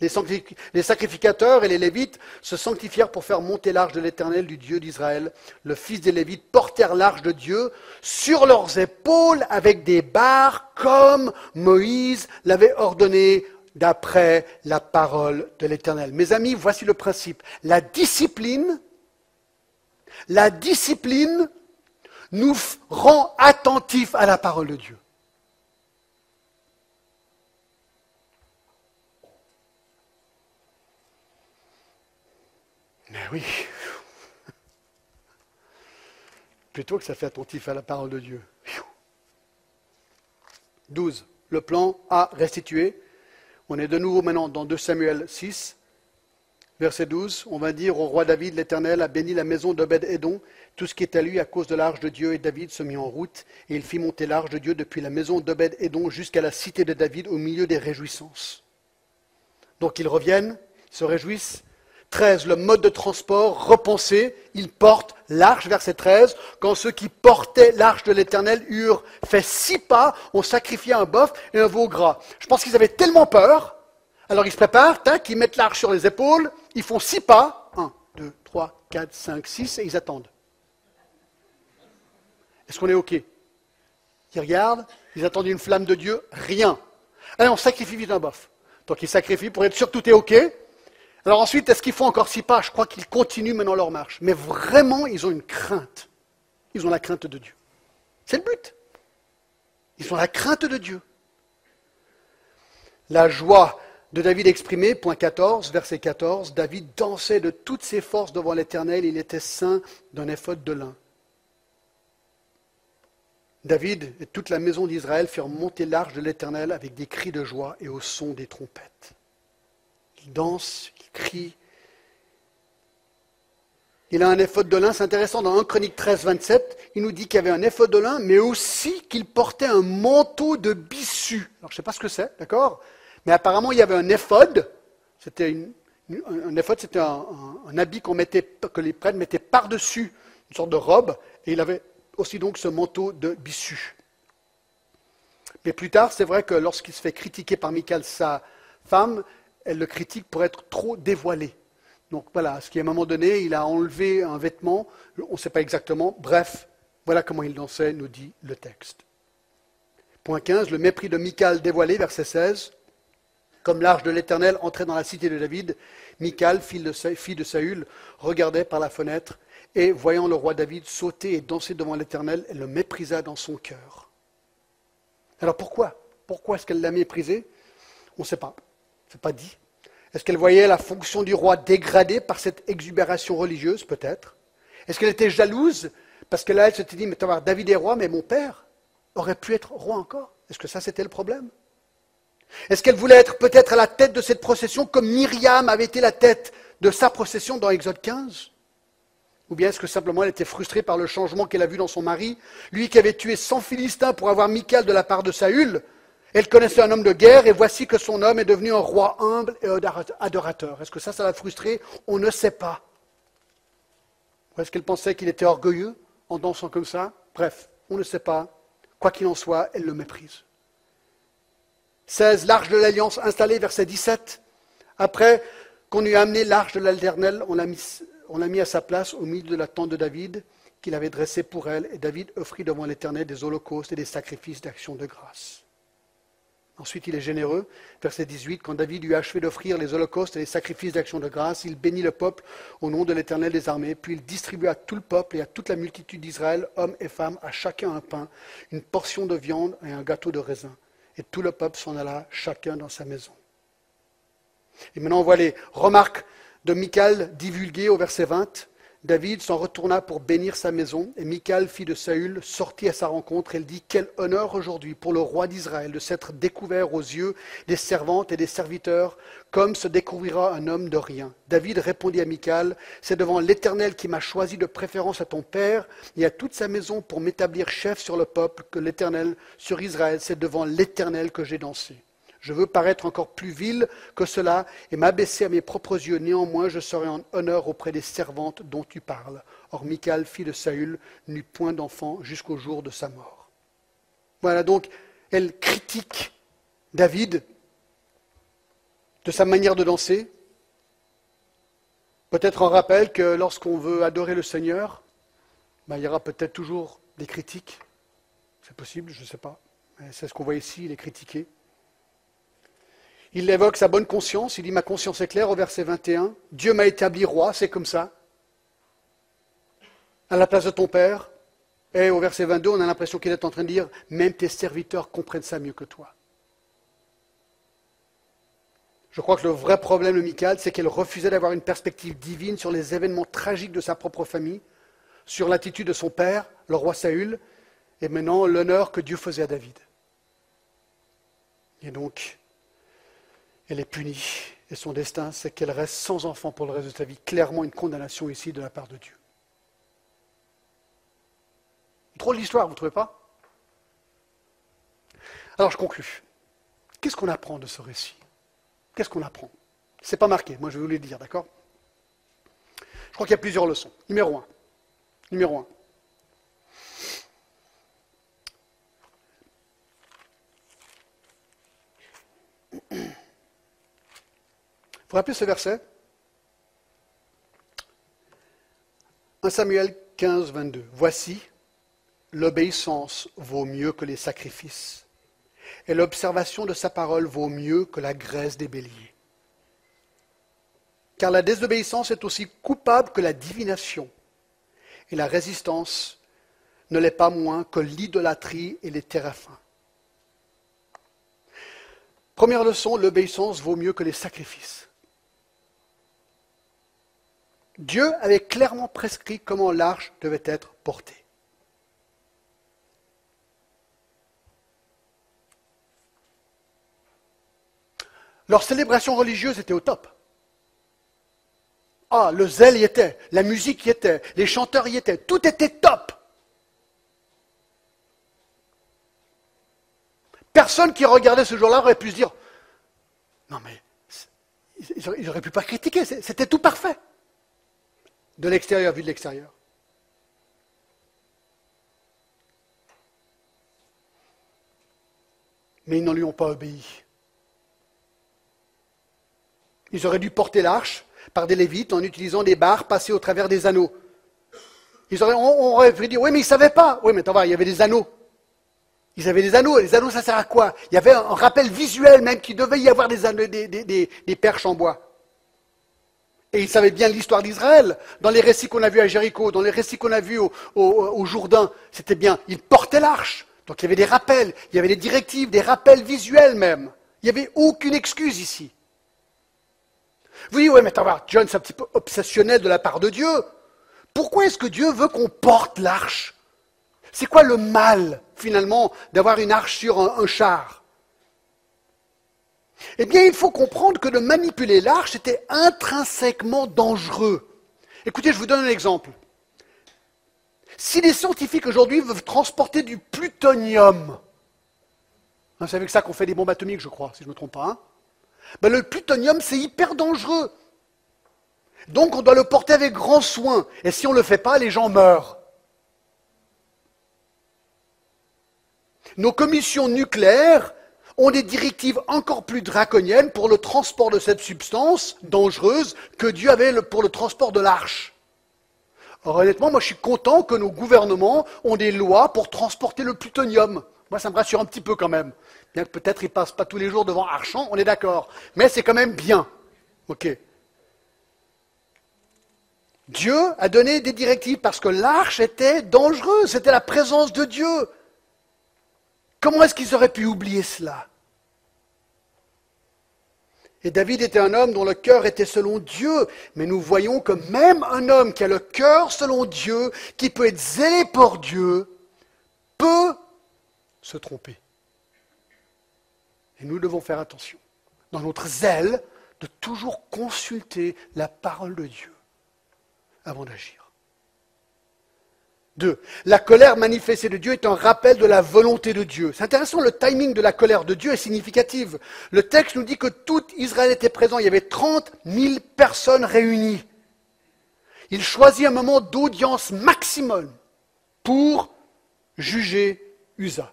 Les sacrificateurs et les Lévites se sanctifièrent pour faire monter l'arche de l'Éternel du Dieu d'Israël. Le fils des Lévites portèrent l'arche de Dieu sur leurs épaules avec des barres comme Moïse l'avait ordonné d'après la parole de l'Éternel. Mes amis, voici le principe. La discipline, la discipline nous rend attentifs à la parole de Dieu. Mais oui. Plutôt que ça fait attentif à la parole de Dieu. 12. Le plan A restitué. On est de nouveau maintenant dans 2 Samuel 6, verset 12. On va dire au roi David, l'Éternel a béni la maison d'Obed-Édon, tout ce qui est à lui à cause de l'arche de Dieu. Et David se mit en route, et il fit monter l'arche de Dieu depuis la maison d'Obed-Édon jusqu'à la cité de David au milieu des réjouissances. Donc ils reviennent, ils se réjouissent, 13, le mode de transport repensé, ils portent l'arche, verset 13, quand ceux qui portaient l'arche de l'Éternel eurent fait six pas, ont sacrifié un bœuf et un veau gras. Je pense qu'ils avaient tellement peur, alors ils se préparent, ils mettent l'arche sur les épaules, ils font six pas, 1, 2, 3, 4, 5, 6, et ils attendent. Est-ce qu'on est OK? Ils regardent, ils attendent une flamme de Dieu, rien. Allez, on sacrifie vite un bœuf. Donc ils sacrifient pour être sûr que tout est OK. Alors ensuite, est-ce qu'ils font encore six pas? Je crois qu'ils continuent maintenant leur marche. Mais vraiment, ils ont une crainte. Ils ont la crainte de Dieu. C'est le but. Ils ont la crainte de Dieu. La joie de David exprimée, point 14, verset 14, David dansait de toutes ses forces devant l'Éternel, il était saint d'un éphode de lin. David et toute la maison d'Israël firent monter l'arche de l'Éternel avec des cris de joie et au son des trompettes. Il danse, il crie. Il a un éphode de lin, c'est intéressant, dans 1 Chronique 13, 27, il nous dit qu'il y avait un éphode de lin, mais aussi qu'il portait un manteau de bissu. Alors je ne sais pas ce que c'est, d'accord? Mais apparemment il y avait un éphode, c'était un éphode, c'était un, habit que les prêtres mettaient par-dessus, une sorte de robe, et il avait aussi donc ce manteau de bissu. Mais plus tard, c'est vrai que lorsqu'il se fait critiquer par Michael, sa femme, elle le critique pour être trop dévoilé. Donc voilà, ce qui à un moment donné, il a enlevé un vêtement, on ne sait pas exactement, bref, voilà comment il dansait, nous dit le texte. Point 15, le mépris de Michal dévoilé, verset 16. Comme l'arche de l'Éternel entrait dans la cité de David, Michal, fille de Saül, regardait par la fenêtre et, voyant le roi David sauter et danser devant l'Éternel, elle le méprisa dans son cœur. Alors pourquoi? Pourquoi est-ce qu'elle l'a méprisé? On ne sait pas. Ce n'est pas dit. Est-ce qu'elle voyait la fonction du roi dégradée par cette exubération religieuse Peut-être? Est-ce qu'elle était jalouse Parce que là, elle s'était dit, mais David est roi, mais mon père aurait pu être roi encore? Est-ce que ça, c'était le problème? Est-ce qu'elle voulait être peut-être à la tête de cette procession comme Myriam avait été la tête de sa procession dans Exode 15 Ou bien est-ce que simplement elle était frustrée par le changement qu'elle a vu dans son mari? Lui qui avait tué 100 Philistins pour avoir Michal de la part de Saül, elle connaissait un homme de guerre et voici que son homme est devenu un roi humble et adorateur. Est-ce que ça, ça l'a frustré? On ne sait pas. Ou est-ce qu'elle pensait qu'il était orgueilleux en dansant comme ça? Bref, on ne sait pas. Quoi qu'il en soit, elle le méprise. 16. L'arche de l'Alliance installée, verset 17. Après qu'on eut amené l'arche de l'Éternel, on l'a mis, mis, à sa place au milieu de la tente de David qu'il avait dressée pour elle, et David offrit devant l'Éternel des holocaustes et des sacrifices d'action de grâce. Ensuite, il est généreux. Verset 18, quand David eut achevé d'offrir les holocaustes et les sacrifices d'action de grâce, il bénit le peuple au nom de l'Éternel des armées, puis il distribua à tout le peuple et à toute la multitude d'Israël, hommes et femmes, à chacun un pain, une portion de viande et un gâteau de raisin. Et tout le peuple s'en alla, chacun dans sa maison. Et maintenant, on voit les remarques de Michal divulguées au verset 20. David s'en retourna pour bénir sa maison, et Michal, fille de Saül, sortit à sa rencontre. Elle dit Quel honneur aujourd'hui pour le roi d'Israël de s'être découvert aux yeux des servantes et des serviteurs, comme se découvrira un homme de rien. David répondit à Michal C'est devant l'Éternel qui m'a choisi de préférence à ton père et à toute sa maison pour m'établir chef sur le peuple que l'Éternel sur Israël. C'est devant l'Éternel que j'ai dansé. Je veux paraître encore plus vil que cela et m'abaisser à mes propres yeux. Néanmoins, je serai en honneur auprès des servantes dont tu parles. Or, Michal, fille de Saül, n'eut point d'enfant jusqu'au jour de sa mort. Voilà donc, elle critique David de sa manière de danser. Peut-être en rappel que lorsqu'on veut adorer le Seigneur, ben, il y aura peut-être toujours des critiques. C'est possible, je ne sais pas. C'est ce qu'on voit ici, il est critiqué. Il évoque sa bonne conscience, il dit ma conscience est claire au verset 21. Dieu m'a établi roi, c'est comme ça. À la place de ton père. Et au verset 22, on a l'impression qu'il est en train de dire même tes serviteurs comprennent ça mieux que toi. Je crois que le vrai problème de Michal, c'est qu'elle refusait d'avoir une perspective divine sur les événements tragiques de sa propre famille, sur l'attitude de son père, le roi Saül, et maintenant l'honneur que Dieu faisait à David. Et donc, elle est punie. Et son destin, c'est qu'elle reste sans enfant pour le reste de sa vie. Clairement une condamnation ici de la part de Dieu. Trop l'histoire, vous ne trouvez pas? Alors je conclus. Qu'est-ce qu'on apprend de ce récit? Qu'est-ce qu'on apprend? Ce n'est pas marqué, moi je vais vous le dire, d'accord? Je crois qu'il y a plusieurs leçons. Numéro un. Numéro un. Vous rappelez ce verset 1 Samuel 15, 22. Voici, l'obéissance vaut mieux que les sacrifices, et l'observation de sa parole vaut mieux que la graisse des béliers. Car la désobéissance est aussi coupable que la divination, et la résistance ne l'est pas moins que l'idolâtrie et les téraphins. Première leçon, l'obéissance vaut mieux que les sacrifices. Dieu avait clairement prescrit comment l'arche devait être portée. Leur célébration religieuse était au top. Ah, le zèle y était, la musique y était, les chanteurs y étaient, tout était top. Personne qui regardait ce jour-là aurait pu se dire, non mais, ils n'auraient pu pas critiquer, c'était tout parfait de l'extérieur, vu de l'extérieur. Mais ils n'en lui ont pas obéi. Ils auraient dû porter l'arche par des lévites en utilisant des barres passées au travers des anneaux. Ils auraient, on, aurait pu dire, oui, mais ils ne savaient pas. Oui, mais attends, il y avait des anneaux. Ils avaient des anneaux. Les anneaux, ça sert à quoi? Il y avait un rappel visuel même qu'il devait y avoir des, des, des perches en bois. Et ils savaient bien l'histoire d'Israël. Dans les récits qu'on a vus à Jéricho, dans les récits qu'on a vus au, Jourdain, c'était bien, ils portaient l'arche. Donc il y avait des rappels, il y avait des directives, des rappels visuels même. Il n'y avait aucune excuse ici. Vous dites, oui, mais attends, John, c'est un petit peu obsessionnel de la part de Dieu. Pourquoi est-ce que Dieu veut qu'on porte l'arche? C'est quoi le mal, finalement, d'avoir une arche sur un char? Eh bien, il faut comprendre que de manipuler l'arche était intrinsèquement dangereux. Écoutez, je vous donne un exemple. Si les scientifiques aujourd'hui veulent transporter du plutonium, hein, c'est avec ça qu'on fait des bombes atomiques, je crois, si je ne me trompe pas, hein, ben, le plutonium, c'est hyper dangereux. Donc on doit le porter avec grand soin. Et si on ne le fait pas, les gens meurent. Nos commissions nucléaires ont des directives encore plus draconiennes pour le transport de cette substance dangereuse que Dieu avait pour le transport de l'arche. honnêtement, moi je suis content que nos gouvernements ont des lois pour transporter le plutonium. Moi ça me rassure un petit peu quand même. Bien que peut-être ils ne passent pas tous les jours devant Archamp, on est d'accord. Mais c'est quand même bien. Ok. Dieu a donné des directives parce que l'arche était dangereuse, c'était la présence de Dieu. Comment est-ce qu'ils auraient pu oublier cela? Et David était un homme dont le cœur était selon Dieu, mais nous voyons que même un homme qui a le cœur selon Dieu, qui peut être zélé pour Dieu, peut se tromper. Et nous devons faire attention, dans notre zèle, de toujours consulter la parole de Dieu avant d'agir. Deux, la colère manifestée de Dieu est un rappel de la volonté de Dieu. C'est intéressant, le timing de la colère de Dieu est significatif. Le texte nous dit que tout Israël était présent. Il y avait 30 000 personnes réunies. Il choisit un moment d'audience maximum pour juger Usa.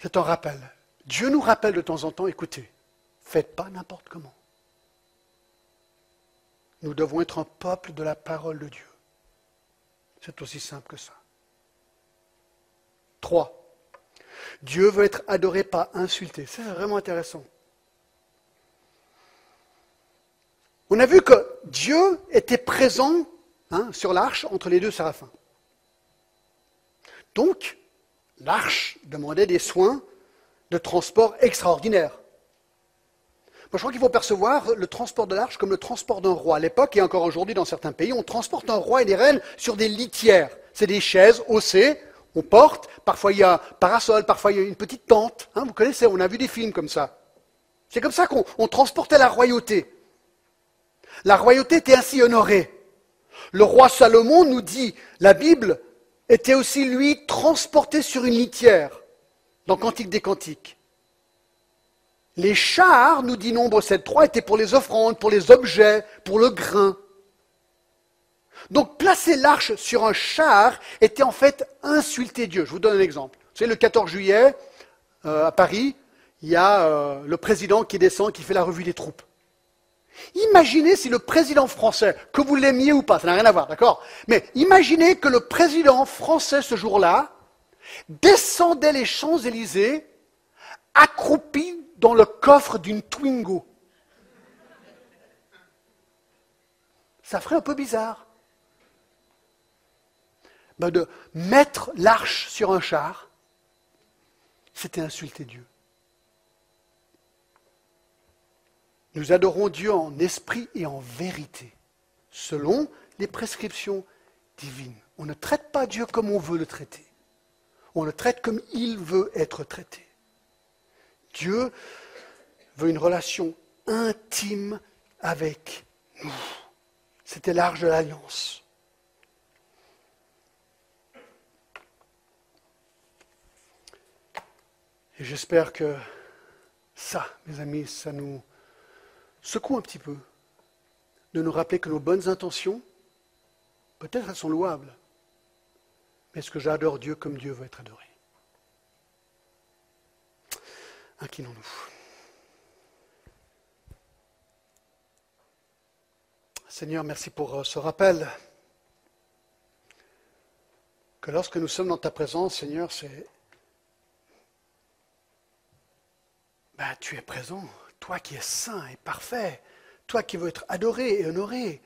C'est un rappel. Dieu nous rappelle de temps en temps, écoutez, faites pas n'importe comment. Nous devons être un peuple de la parole de Dieu. C'est aussi simple que ça. Trois. Dieu veut être adoré, pas insulté. C'est vraiment intéressant. On a vu que Dieu était présent hein, sur l'arche entre les deux séraphins. Donc, l'arche demandait des soins de transport extraordinaires je crois qu'il faut percevoir le transport de l'arche comme le transport d'un roi. À l'époque, et encore aujourd'hui dans certains pays, on transporte un roi et des reines sur des litières. C'est des chaises haussées, on porte, parfois il y a un parasol, parfois il y a une petite tente. Hein, vous connaissez, on a vu des films comme ça. C'est comme ça qu'on transportait la royauté. La royauté était ainsi honorée. Le roi Salomon nous dit, la Bible était aussi, lui, transporté sur une litière, dans Cantique des Cantiques. Les chars, nous dit Nombre 7.3, étaient pour les offrandes, pour les objets, pour le grain. Donc placer l'arche sur un char était en fait insulter Dieu. Je vous donne un exemple. Vous savez, le 14 juillet, euh, à Paris, il y a euh, le président qui descend, qui fait la revue des troupes. Imaginez si le président français, que vous l'aimiez ou pas, ça n'a rien à voir, d'accord? Mais imaginez que le président français ce jour-là descendait les Champs-Élysées accroupi dans le coffre d'une Twingo. Ça ferait un peu bizarre. Ben, de mettre l'arche sur un char, c'était insulter Dieu. Nous adorons Dieu en esprit et en vérité, selon les prescriptions divines. On ne traite pas Dieu comme on veut le traiter. On le traite comme il veut être traité. Dieu veut une relation intime avec nous. C'était l'arche de l'alliance. Et j'espère que ça, mes amis, ça nous secoue un petit peu de nous rappeler que nos bonnes intentions, peut-être elles sont louables, mais est-ce que j'adore Dieu comme Dieu veut être adoré? Inclinons-nous. Seigneur, merci pour euh, ce rappel. Que lorsque nous sommes dans ta présence, Seigneur, c'est... Ben, tu es présent, toi qui es saint et parfait, toi qui veux être adoré et honoré,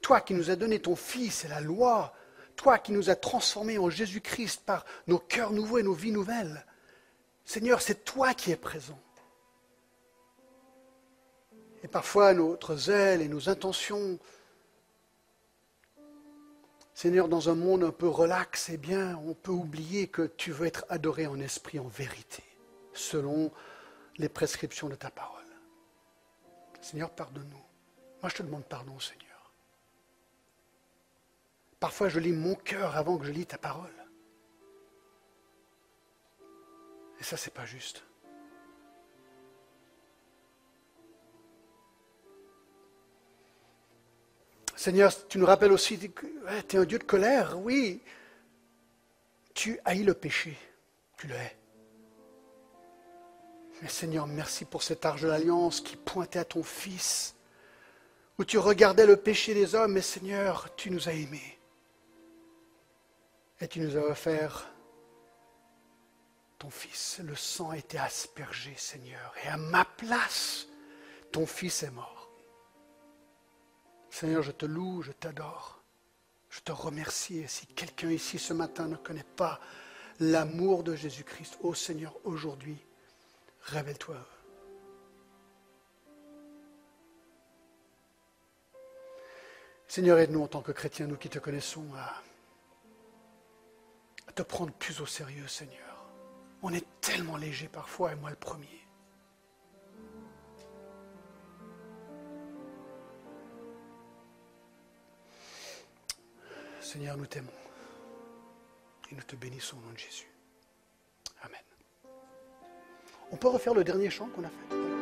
toi qui nous as donné ton Fils et la loi, toi qui nous as transformés en Jésus-Christ par nos cœurs nouveaux et nos vies nouvelles. Seigneur, c'est toi qui es présent. Et parfois, notre zèle et nos intentions, Seigneur, dans un monde un peu relax, eh bien, on peut oublier que tu veux être adoré en esprit, en vérité, selon les prescriptions de ta parole. Seigneur, pardonne-nous. Moi, je te demande pardon, Seigneur. Parfois, je lis mon cœur avant que je lis ta parole. Et ça, c'est pas juste. Seigneur, tu nous rappelles aussi que tu es un Dieu de colère, oui. Tu haïs le péché, tu le hais. Mais Seigneur, merci pour cet arche de l'alliance qui pointait à ton Fils, où tu regardais le péché des hommes, mais Seigneur, tu nous as aimés. Et tu nous as offert Fils. Le sang été aspergé, Seigneur. Et à ma place, ton Fils est mort. Seigneur, je te loue, je t'adore. Je te remercie. Et si quelqu'un ici ce matin ne connaît pas l'amour de Jésus-Christ, ô Seigneur, aujourd'hui, révèle-toi. Seigneur, aide-nous en tant que chrétiens, nous qui te connaissons, à te prendre plus au sérieux, Seigneur. On est tellement léger parfois, et moi le premier. Seigneur, nous t'aimons et nous te bénissons au nom de Jésus. Amen. On peut refaire le dernier chant qu'on a fait